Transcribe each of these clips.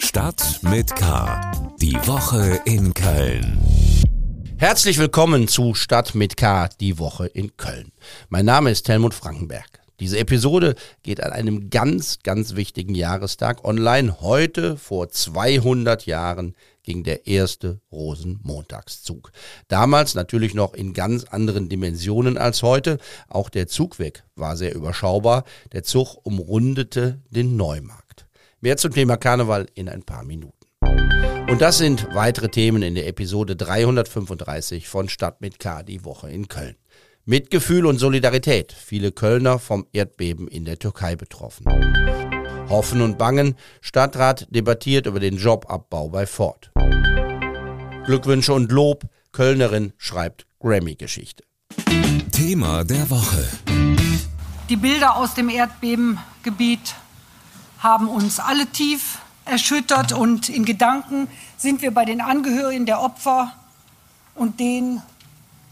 Stadt mit K. Die Woche in Köln. Herzlich willkommen zu Stadt mit K, die Woche in Köln. Mein Name ist Helmut Frankenberg. Diese Episode geht an einem ganz, ganz wichtigen Jahrestag online. Heute vor 200 Jahren ging der erste Rosenmontagszug. Damals natürlich noch in ganz anderen Dimensionen als heute. Auch der Zugweg war sehr überschaubar. Der Zug umrundete den Neumarkt. Mehr zum Thema Karneval in ein paar Minuten. Und das sind weitere Themen in der Episode 335 von Stadt mit K, die Woche in Köln. Mitgefühl und Solidarität. Viele Kölner vom Erdbeben in der Türkei betroffen. Hoffen und Bangen. Stadtrat debattiert über den Jobabbau bei Ford. Glückwünsche und Lob. Kölnerin schreibt Grammy-Geschichte. Thema der Woche. Die Bilder aus dem Erdbebengebiet haben uns alle tief erschüttert und in Gedanken sind wir bei den Angehörigen der Opfer und denen,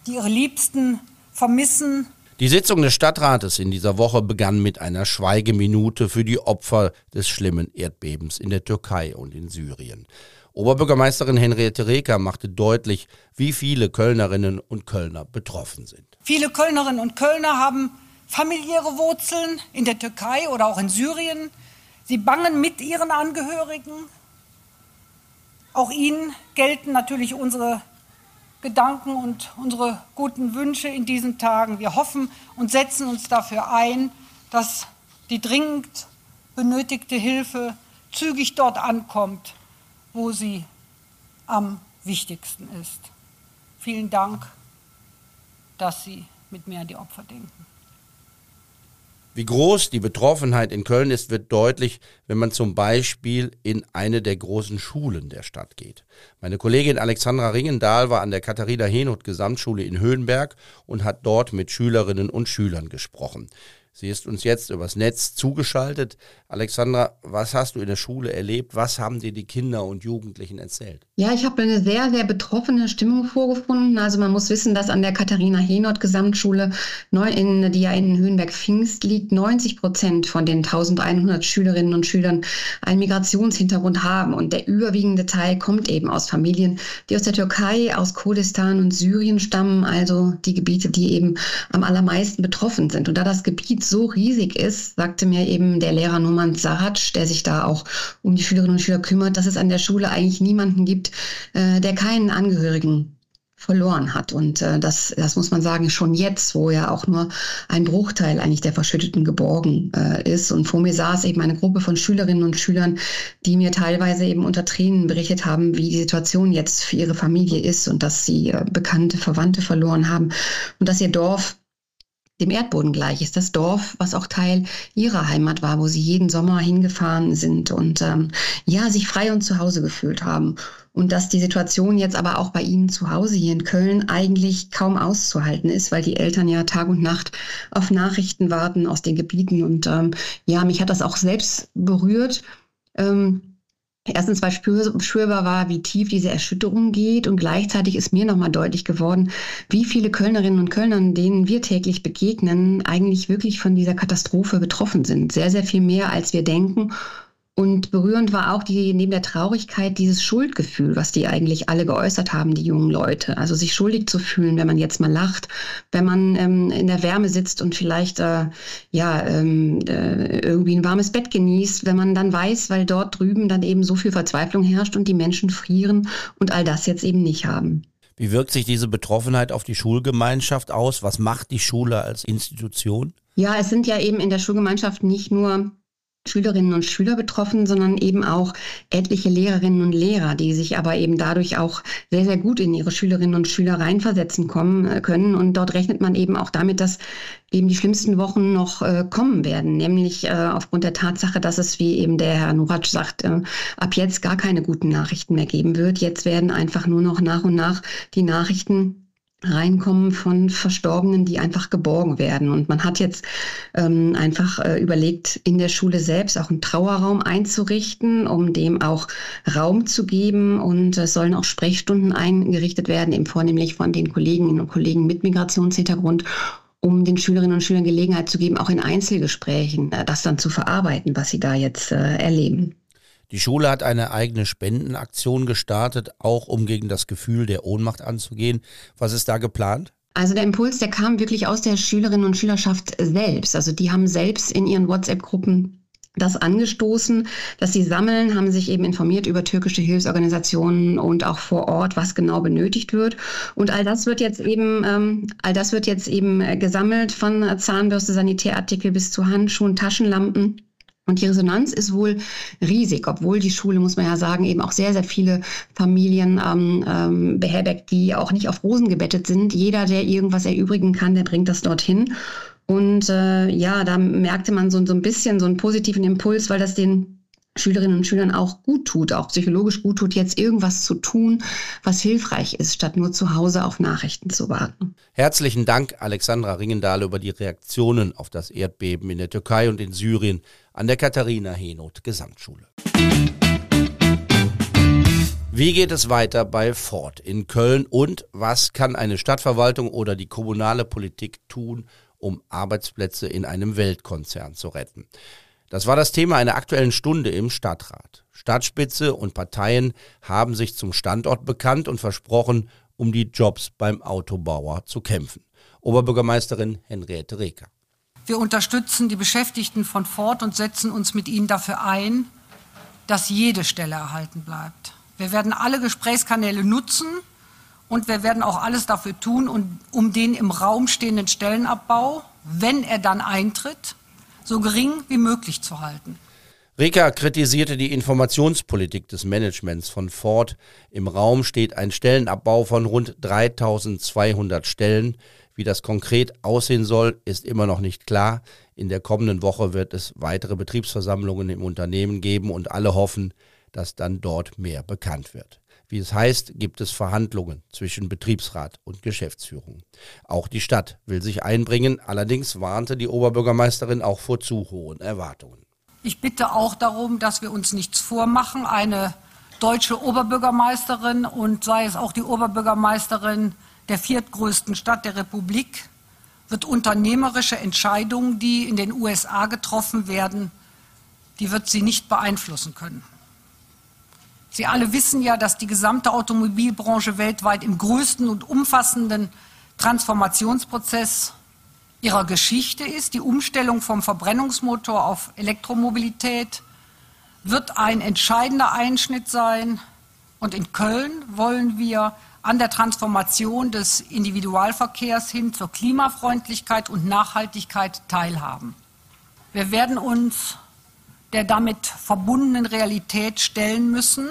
die ihre Liebsten vermissen. Die Sitzung des Stadtrates in dieser Woche begann mit einer Schweigeminute für die Opfer des schlimmen Erdbebens in der Türkei und in Syrien. Oberbürgermeisterin Henriette Reker machte deutlich, wie viele Kölnerinnen und Kölner betroffen sind. Viele Kölnerinnen und Kölner haben familiäre Wurzeln in der Türkei oder auch in Syrien. Sie bangen mit ihren Angehörigen. Auch ihnen gelten natürlich unsere Gedanken und unsere guten Wünsche in diesen Tagen. Wir hoffen und setzen uns dafür ein, dass die dringend benötigte Hilfe zügig dort ankommt, wo sie am wichtigsten ist. Vielen Dank, dass Sie mit mir an die Opfer denken. Wie groß die Betroffenheit in Köln ist, wird deutlich, wenn man zum Beispiel in eine der großen Schulen der Stadt geht. Meine Kollegin Alexandra Ringendahl war an der Katharina Henoth Gesamtschule in Höhenberg und hat dort mit Schülerinnen und Schülern gesprochen. Sie ist uns jetzt übers Netz zugeschaltet. Alexandra, was hast du in der Schule erlebt? Was haben dir die Kinder und Jugendlichen erzählt? Ja, ich habe eine sehr, sehr betroffene Stimmung vorgefunden. Also man muss wissen, dass an der Katharina Henoth Gesamtschule, die ja in Höhenberg-Pfingst liegt, 90 Prozent von den 1100 Schülerinnen und Schülern einen Migrationshintergrund haben. Und der überwiegende Teil kommt eben aus Familien, die aus der Türkei, aus Kurdistan und Syrien stammen, also die Gebiete, die eben am allermeisten betroffen sind. Und da das Gebiet so riesig ist, sagte mir eben der Lehrer Numan Sahac, der sich da auch um die Schülerinnen und Schüler kümmert, dass es an der Schule eigentlich niemanden gibt, äh, der keinen Angehörigen verloren hat. Und äh, das, das muss man sagen, schon jetzt, wo ja auch nur ein Bruchteil eigentlich der Verschütteten geborgen äh, ist. Und vor mir saß eben eine Gruppe von Schülerinnen und Schülern, die mir teilweise eben unter Tränen berichtet haben, wie die Situation jetzt für ihre Familie ist und dass sie äh, bekannte Verwandte verloren haben und dass ihr Dorf dem Erdboden gleich ist. Das Dorf, was auch Teil ihrer Heimat war, wo sie jeden Sommer hingefahren sind und ähm, ja, sich frei und zu Hause gefühlt haben. Und dass die Situation jetzt aber auch bei Ihnen zu Hause hier in Köln eigentlich kaum auszuhalten ist, weil die Eltern ja Tag und Nacht auf Nachrichten warten aus den Gebieten. Und ähm, ja, mich hat das auch selbst berührt. Ähm, erstens, weil spür, spürbar war, wie tief diese Erschütterung geht und gleichzeitig ist mir nochmal deutlich geworden, wie viele Kölnerinnen und Kölner, denen wir täglich begegnen, eigentlich wirklich von dieser Katastrophe betroffen sind. Sehr, sehr viel mehr, als wir denken und berührend war auch die, neben der Traurigkeit dieses Schuldgefühl, was die eigentlich alle geäußert haben, die jungen Leute. Also sich schuldig zu fühlen, wenn man jetzt mal lacht, wenn man ähm, in der Wärme sitzt und vielleicht äh, ja ähm, äh, irgendwie ein warmes Bett genießt, wenn man dann weiß, weil dort drüben dann eben so viel Verzweiflung herrscht und die Menschen frieren und all das jetzt eben nicht haben. Wie wirkt sich diese Betroffenheit auf die Schulgemeinschaft aus? Was macht die Schule als Institution? Ja, es sind ja eben in der Schulgemeinschaft nicht nur Schülerinnen und Schüler betroffen, sondern eben auch etliche Lehrerinnen und Lehrer, die sich aber eben dadurch auch sehr, sehr gut in ihre Schülerinnen und Schüler reinversetzen kommen, äh, können. Und dort rechnet man eben auch damit, dass eben die schlimmsten Wochen noch äh, kommen werden, nämlich äh, aufgrund der Tatsache, dass es, wie eben der Herr Nuratsch sagt, äh, ab jetzt gar keine guten Nachrichten mehr geben wird. Jetzt werden einfach nur noch nach und nach die Nachrichten reinkommen von Verstorbenen, die einfach geborgen werden. Und man hat jetzt ähm, einfach äh, überlegt, in der Schule selbst auch einen Trauerraum einzurichten, um dem auch Raum zu geben. Und es sollen auch Sprechstunden eingerichtet werden, eben vornehmlich von den Kolleginnen und Kollegen mit Migrationshintergrund um den Schülerinnen und Schülern Gelegenheit zu geben, auch in Einzelgesprächen äh, das dann zu verarbeiten, was sie da jetzt äh, erleben. Die Schule hat eine eigene Spendenaktion gestartet, auch um gegen das Gefühl der Ohnmacht anzugehen. Was ist da geplant? Also der Impuls, der kam wirklich aus der Schülerinnen und Schülerschaft selbst. Also die haben selbst in ihren WhatsApp-Gruppen das angestoßen, dass sie sammeln, haben sich eben informiert über türkische Hilfsorganisationen und auch vor Ort, was genau benötigt wird. Und all das wird jetzt eben, ähm, all das wird jetzt eben gesammelt von Zahnbürste, Sanitärartikel bis zu Handschuhen, Taschenlampen. Und die Resonanz ist wohl riesig, obwohl die Schule, muss man ja sagen, eben auch sehr, sehr viele Familien ähm, ähm, beherbergt, die auch nicht auf Rosen gebettet sind. Jeder, der irgendwas erübrigen kann, der bringt das dorthin. Und äh, ja, da merkte man so, so ein bisschen so einen positiven Impuls, weil das den Schülerinnen und Schülern auch gut tut, auch psychologisch gut tut, jetzt irgendwas zu tun, was hilfreich ist, statt nur zu Hause auf Nachrichten zu warten. Herzlichen Dank, Alexandra Ringendahl, über die Reaktionen auf das Erdbeben in der Türkei und in Syrien an der Katharina Henoth Gesamtschule. Wie geht es weiter bei Ford in Köln und was kann eine Stadtverwaltung oder die kommunale Politik tun, um Arbeitsplätze in einem Weltkonzern zu retten? Das war das Thema einer aktuellen Stunde im Stadtrat. Stadtspitze und Parteien haben sich zum Standort bekannt und versprochen, um die Jobs beim Autobauer zu kämpfen. Oberbürgermeisterin Henriette Reker. Wir unterstützen die Beschäftigten von Ford und setzen uns mit ihnen dafür ein, dass jede Stelle erhalten bleibt. Wir werden alle Gesprächskanäle nutzen und wir werden auch alles dafür tun, um, den im Raum stehenden Stellenabbau, wenn er dann eintritt, so gering wie möglich zu halten. Rika kritisierte die Informationspolitik des Managements von Ford. Im Raum steht ein Stellenabbau von rund 3200 Stellen. Wie das konkret aussehen soll, ist immer noch nicht klar. In der kommenden Woche wird es weitere Betriebsversammlungen im Unternehmen geben und alle hoffen, dass dann dort mehr bekannt wird. Wie es heißt, gibt es Verhandlungen zwischen Betriebsrat und Geschäftsführung. Auch die Stadt will sich einbringen, allerdings warnte die Oberbürgermeisterin auch vor zu hohen Erwartungen. Ich bitte auch darum, dass wir uns nichts vormachen. Eine deutsche Oberbürgermeisterin und sei es auch die Oberbürgermeisterin der viertgrößten Stadt der Republik wird unternehmerische Entscheidungen, die in den USA getroffen werden, die wird sie nicht beeinflussen können. Sie alle wissen ja, dass die gesamte Automobilbranche weltweit im größten und umfassenden Transformationsprozess ihrer Geschichte ist. Die Umstellung vom Verbrennungsmotor auf Elektromobilität wird ein entscheidender Einschnitt sein. Und in Köln wollen wir an der Transformation des Individualverkehrs hin zur Klimafreundlichkeit und Nachhaltigkeit teilhaben. Wir werden uns der damit verbundenen Realität stellen müssen,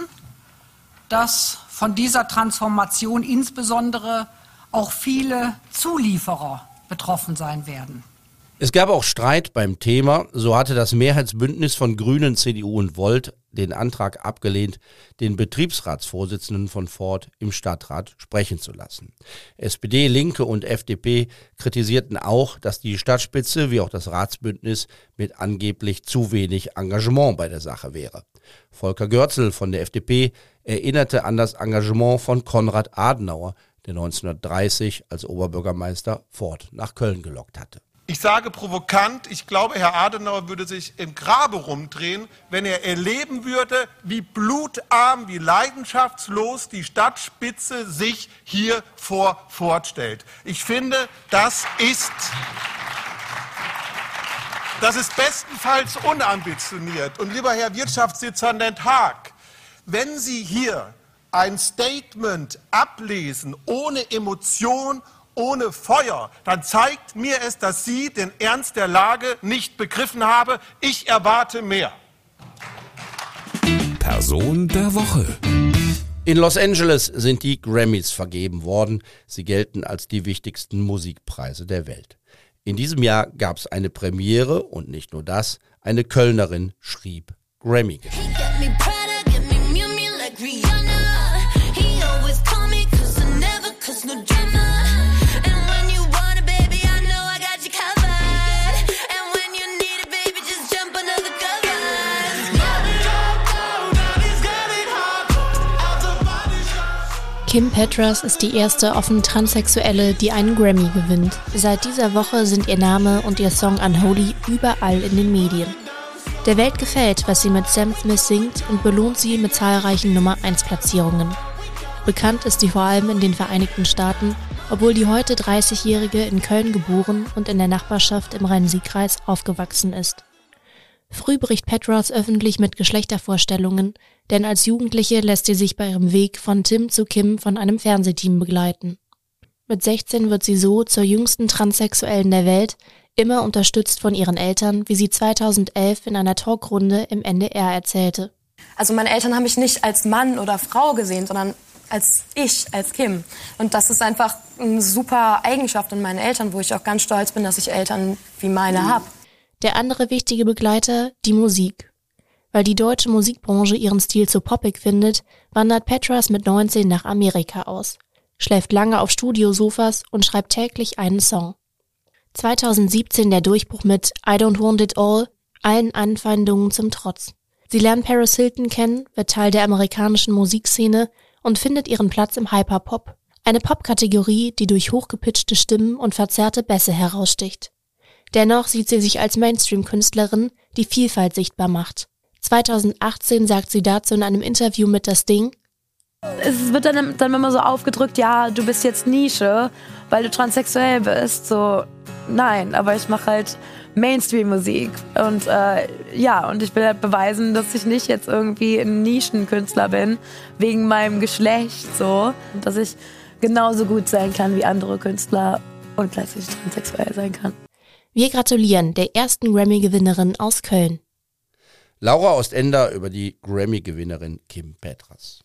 dass von dieser Transformation insbesondere auch viele Zulieferer betroffen sein werden. Es gab auch Streit beim Thema. So hatte das Mehrheitsbündnis von Grünen, CDU und Volt den Antrag abgelehnt, den Betriebsratsvorsitzenden von Ford im Stadtrat sprechen zu lassen. SPD, Linke und FDP kritisierten auch, dass die Stadtspitze wie auch das Ratsbündnis mit angeblich zu wenig Engagement bei der Sache wäre. Volker Görzel von der FDP erinnerte an das Engagement von Konrad Adenauer, der 1930 als Oberbürgermeister Ford nach Köln gelockt hatte. Ich sage provokant, ich glaube, Herr Adenauer würde sich im Grabe rumdrehen, wenn er erleben würde, wie blutarm, wie leidenschaftslos die Stadtspitze sich hier vor fortstellt. Ich finde, das ist, das ist bestenfalls unambitioniert. Und lieber Herr Wirtschaftsdezernent Haag, wenn Sie hier ein Statement ablesen ohne Emotion, ohne Feuer, dann zeigt mir es, dass Sie den Ernst der Lage nicht begriffen haben. Ich erwarte mehr. Person der Woche. In Los Angeles sind die Grammys vergeben worden. Sie gelten als die wichtigsten Musikpreise der Welt. In diesem Jahr gab es eine Premiere und nicht nur das, eine Kölnerin schrieb Grammy-Geschichte. Kim Petras ist die erste offen Transsexuelle, die einen Grammy gewinnt. Seit dieser Woche sind ihr Name und ihr Song Unholy überall in den Medien. Der Welt gefällt, was sie mit Sam Smith singt und belohnt sie mit zahlreichen Nummer 1 Platzierungen. Bekannt ist sie vor allem in den Vereinigten Staaten, obwohl die heute 30-Jährige in Köln geboren und in der Nachbarschaft im Rhein-Sieg-Kreis aufgewachsen ist. Früh bricht Petros öffentlich mit Geschlechtervorstellungen, denn als Jugendliche lässt sie sich bei ihrem Weg von Tim zu Kim von einem Fernsehteam begleiten. Mit 16 wird sie so zur jüngsten Transsexuellen der Welt, immer unterstützt von ihren Eltern, wie sie 2011 in einer Talkrunde im NDR erzählte. Also meine Eltern haben mich nicht als Mann oder Frau gesehen, sondern als ich, als Kim. Und das ist einfach eine super Eigenschaft in meinen Eltern, wo ich auch ganz stolz bin, dass ich Eltern wie meine habe. Der andere wichtige Begleiter, die Musik. Weil die deutsche Musikbranche ihren Stil zu poppig findet, wandert Petras mit 19 nach Amerika aus, schläft lange auf Studiosofas und schreibt täglich einen Song. 2017 der Durchbruch mit I Don't Want It All, allen Anfeindungen zum Trotz. Sie lernt Paris Hilton kennen, wird Teil der amerikanischen Musikszene und findet ihren Platz im Hyperpop, eine Popkategorie, die durch hochgepitchte Stimmen und verzerrte Bässe heraussticht. Dennoch sieht sie sich als Mainstream-Künstlerin, die Vielfalt sichtbar macht. 2018 sagt sie dazu in einem Interview mit Das Ding, es wird dann, dann immer so aufgedrückt, ja, du bist jetzt Nische, weil du transsexuell bist. So, nein, aber ich mache halt Mainstream-Musik. Und äh, ja, und ich will halt beweisen, dass ich nicht jetzt irgendwie ein Nischenkünstler bin, wegen meinem Geschlecht so. Dass ich genauso gut sein kann wie andere Künstler und gleichzeitig transsexuell sein kann. Wir gratulieren der ersten Grammy-Gewinnerin aus Köln. Laura Ostender über die Grammy-Gewinnerin Kim Petras.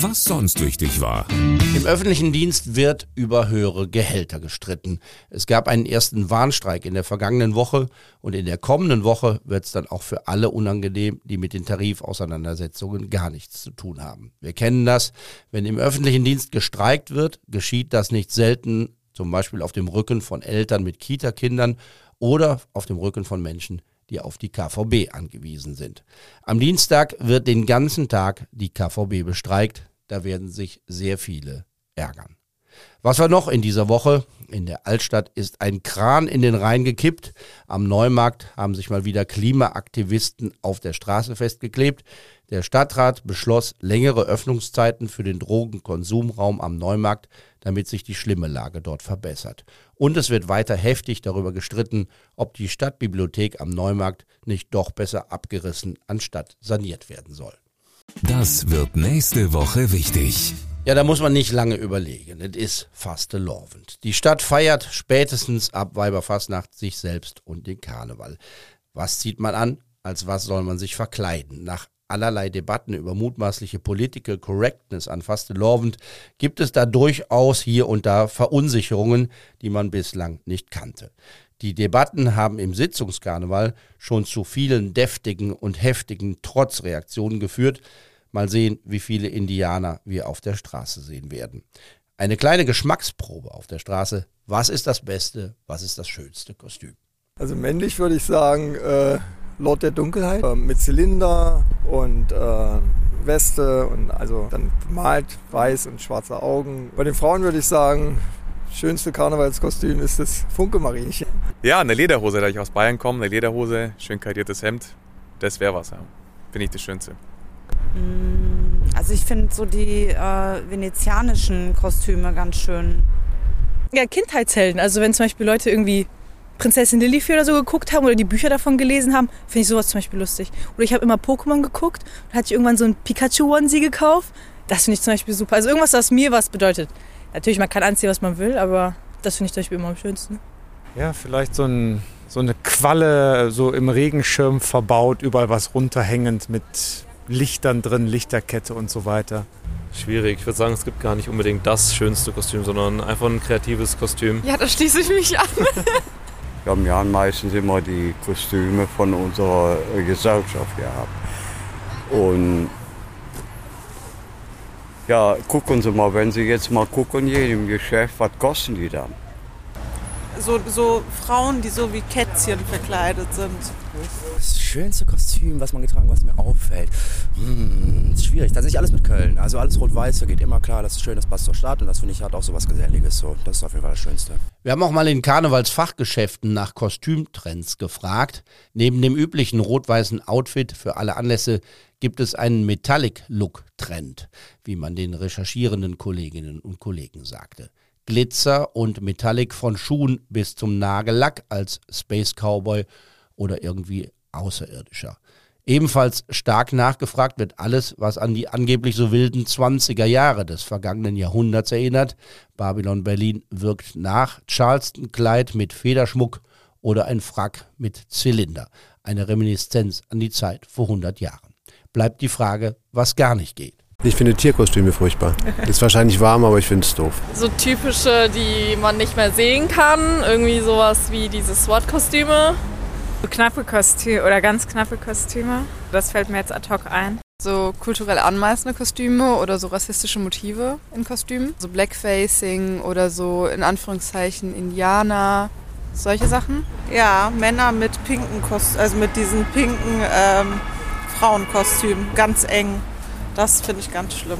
Was sonst wichtig war. Im öffentlichen Dienst wird über höhere Gehälter gestritten. Es gab einen ersten Warnstreik in der vergangenen Woche und in der kommenden Woche wird es dann auch für alle unangenehm, die mit den Tarifauseinandersetzungen gar nichts zu tun haben. Wir kennen das. Wenn im öffentlichen Dienst gestreikt wird, geschieht das nicht selten, zum Beispiel auf dem Rücken von Eltern mit Kita-Kindern oder auf dem Rücken von Menschen, die auf die KVB angewiesen sind. Am Dienstag wird den ganzen Tag die KVB bestreikt. Da werden sich sehr viele ärgern. Was war noch in dieser Woche? In der Altstadt ist ein Kran in den Rhein gekippt. Am Neumarkt haben sich mal wieder Klimaaktivisten auf der Straße festgeklebt. Der Stadtrat beschloss längere Öffnungszeiten für den Drogenkonsumraum am Neumarkt, damit sich die schlimme Lage dort verbessert. Und es wird weiter heftig darüber gestritten, ob die Stadtbibliothek am Neumarkt nicht doch besser abgerissen anstatt saniert werden soll. Das wird nächste Woche wichtig. Ja, da muss man nicht lange überlegen. Es ist fastelovend. Die Stadt feiert spätestens ab Weiberfastnacht sich selbst und den Karneval. Was zieht man an? Als was soll man sich verkleiden? Nach allerlei Debatten über mutmaßliche Political Correctness an Fastelovend gibt es da durchaus hier und da Verunsicherungen, die man bislang nicht kannte. Die Debatten haben im Sitzungskarneval schon zu vielen deftigen und heftigen Trotzreaktionen geführt. Mal sehen, wie viele Indianer wir auf der Straße sehen werden. Eine kleine Geschmacksprobe auf der Straße. Was ist das beste, was ist das schönste Kostüm? Also männlich würde ich sagen, äh, Lord der Dunkelheit äh, mit Zylinder und äh, Weste und also dann bemalt weiß und schwarze Augen. Bei den Frauen würde ich sagen, schönste Karnevalskostüm ist das Funke-Marienchen. Ja, eine Lederhose, da ich aus Bayern komme, eine Lederhose, schön kariertes Hemd, das wäre was, ja. Finde ich das Schönste. Mm, also ich finde so die äh, venezianischen Kostüme ganz schön. Ja, Kindheitshelden. Also wenn zum Beispiel Leute irgendwie Prinzessin Lillifee oder so geguckt haben oder die Bücher davon gelesen haben, finde ich sowas zum Beispiel lustig. Oder ich habe immer Pokémon geguckt und hatte ich irgendwann so ein Pikachu-Onesie gekauft. Das finde ich zum Beispiel super. Also irgendwas, was mir was bedeutet. Natürlich, man kann anziehen, was man will, aber das finde ich zum Beispiel immer am schönsten. Ja, vielleicht so, ein, so eine Qualle so im Regenschirm verbaut, überall was runterhängend mit Lichtern drin, Lichterkette und so weiter. Schwierig. Ich würde sagen, es gibt gar nicht unbedingt das schönste Kostüm, sondern einfach ein kreatives Kostüm. Ja, da schließe ich mich an. Wir haben ja meistens immer die Kostüme von unserer Gesellschaft gehabt. Und ja, gucken Sie mal, wenn Sie jetzt mal gucken, im Geschäft, was kosten die dann? So, so Frauen, die so wie Kätzchen verkleidet sind. Das schönste Kostüm, was man getragen, was mir auffällt. Hm, schwierig. Das ist nicht alles mit Köln. Also alles rot-weiß, da geht immer klar, das ist schön, das passt zur Stadt und das finde ich hat auch so was Geselliges. So. Das ist auf jeden Fall das Schönste. Wir haben auch mal in Karnevalsfachgeschäften nach Kostümtrends gefragt. Neben dem üblichen rot-weißen Outfit für alle Anlässe gibt es einen Metallic-Look-Trend, wie man den recherchierenden Kolleginnen und Kollegen sagte. Glitzer und Metallic von Schuhen bis zum Nagellack als Space Cowboy oder irgendwie Außerirdischer. Ebenfalls stark nachgefragt wird alles, was an die angeblich so wilden 20er Jahre des vergangenen Jahrhunderts erinnert. Babylon Berlin wirkt nach Charleston-Kleid mit Federschmuck oder ein Frack mit Zylinder. Eine Reminiszenz an die Zeit vor 100 Jahren. Bleibt die Frage, was gar nicht geht. Ich finde Tierkostüme furchtbar. Ist wahrscheinlich warm, aber ich finde es doof. So typische, die man nicht mehr sehen kann. Irgendwie sowas wie diese SWAT-Kostüme. So knappe Kostüme oder ganz knappe Kostüme. Das fällt mir jetzt ad hoc ein. So kulturell anmaßende Kostüme oder so rassistische Motive in Kostümen. So Blackfacing oder so in Anführungszeichen Indianer. Solche Sachen. Ja, Männer mit pinken Kostümen, also mit diesen pinken ähm, Frauenkostümen, ganz eng. Das finde ich ganz schlimm.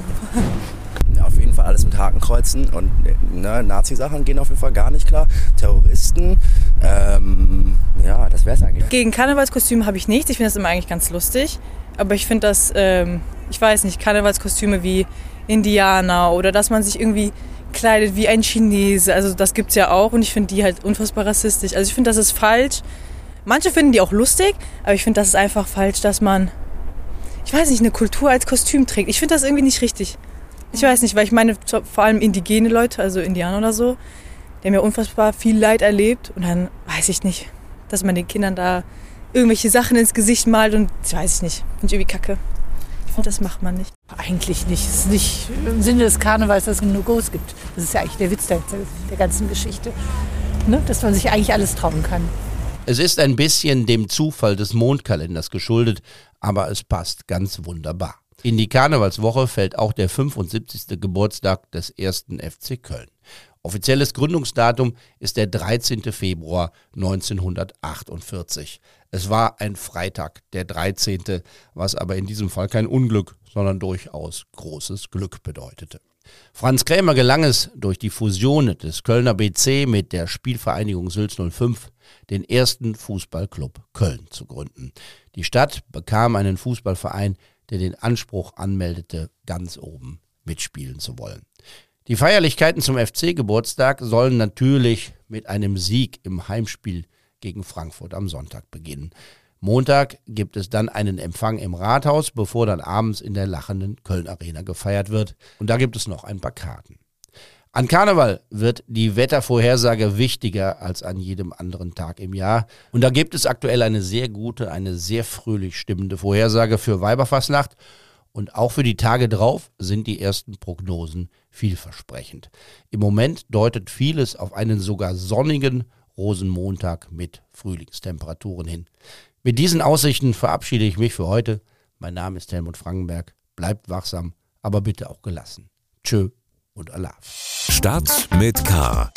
Ja, auf jeden Fall alles mit Hakenkreuzen und ne, Nazi-Sachen gehen auf jeden Fall gar nicht klar. Terroristen, ähm, ja, das wäre es eigentlich. Gegen Karnevalskostüme habe ich nichts. Ich finde das immer eigentlich ganz lustig. Aber ich finde das, ähm, ich weiß nicht, Karnevalskostüme wie Indianer oder dass man sich irgendwie kleidet wie ein Chinese. Also das gibt es ja auch und ich finde die halt unfassbar rassistisch. Also ich finde, das ist falsch. Manche finden die auch lustig, aber ich finde, das ist einfach falsch, dass man ich weiß nicht, eine Kultur als Kostüm trägt. Ich finde das irgendwie nicht richtig. Ich weiß nicht, weil ich meine, vor allem indigene Leute, also Indianer oder so, die haben ja unfassbar viel Leid erlebt und dann weiß ich nicht, dass man den Kindern da irgendwelche Sachen ins Gesicht malt und das weiß ich nicht. Finde ich irgendwie kacke. Ich finde, das macht man nicht. Eigentlich nicht. Es ist nicht im Sinne des Karnevals, dass es No-Gos gibt. Das ist ja eigentlich der Witz der, der ganzen Geschichte. Ne? Dass man sich eigentlich alles trauen kann. Es ist ein bisschen dem Zufall des Mondkalenders geschuldet, aber es passt ganz wunderbar. In die Karnevalswoche fällt auch der 75. Geburtstag des ersten FC Köln. Offizielles Gründungsdatum ist der 13. Februar 1948. Es war ein Freitag, der 13., was aber in diesem Fall kein Unglück, sondern durchaus großes Glück bedeutete. Franz Krämer gelang es durch die Fusion des Kölner BC mit der Spielvereinigung Sülz 05 den ersten Fußballclub Köln zu gründen. Die Stadt bekam einen Fußballverein, der den Anspruch anmeldete, ganz oben mitspielen zu wollen. Die Feierlichkeiten zum FC-Geburtstag sollen natürlich mit einem Sieg im Heimspiel gegen Frankfurt am Sonntag beginnen. Montag gibt es dann einen Empfang im Rathaus, bevor dann abends in der lachenden Köln Arena gefeiert wird. Und da gibt es noch ein paar Karten. An Karneval wird die Wettervorhersage wichtiger als an jedem anderen Tag im Jahr. Und da gibt es aktuell eine sehr gute, eine sehr fröhlich stimmende Vorhersage für Weiberfassnacht. Und auch für die Tage drauf sind die ersten Prognosen vielversprechend. Im Moment deutet vieles auf einen sogar sonnigen Rosenmontag mit Frühlingstemperaturen hin. Mit diesen Aussichten verabschiede ich mich für heute. Mein Name ist Helmut Frankenberg. Bleibt wachsam, aber bitte auch gelassen. Tschö und Allah. Stadt mit K.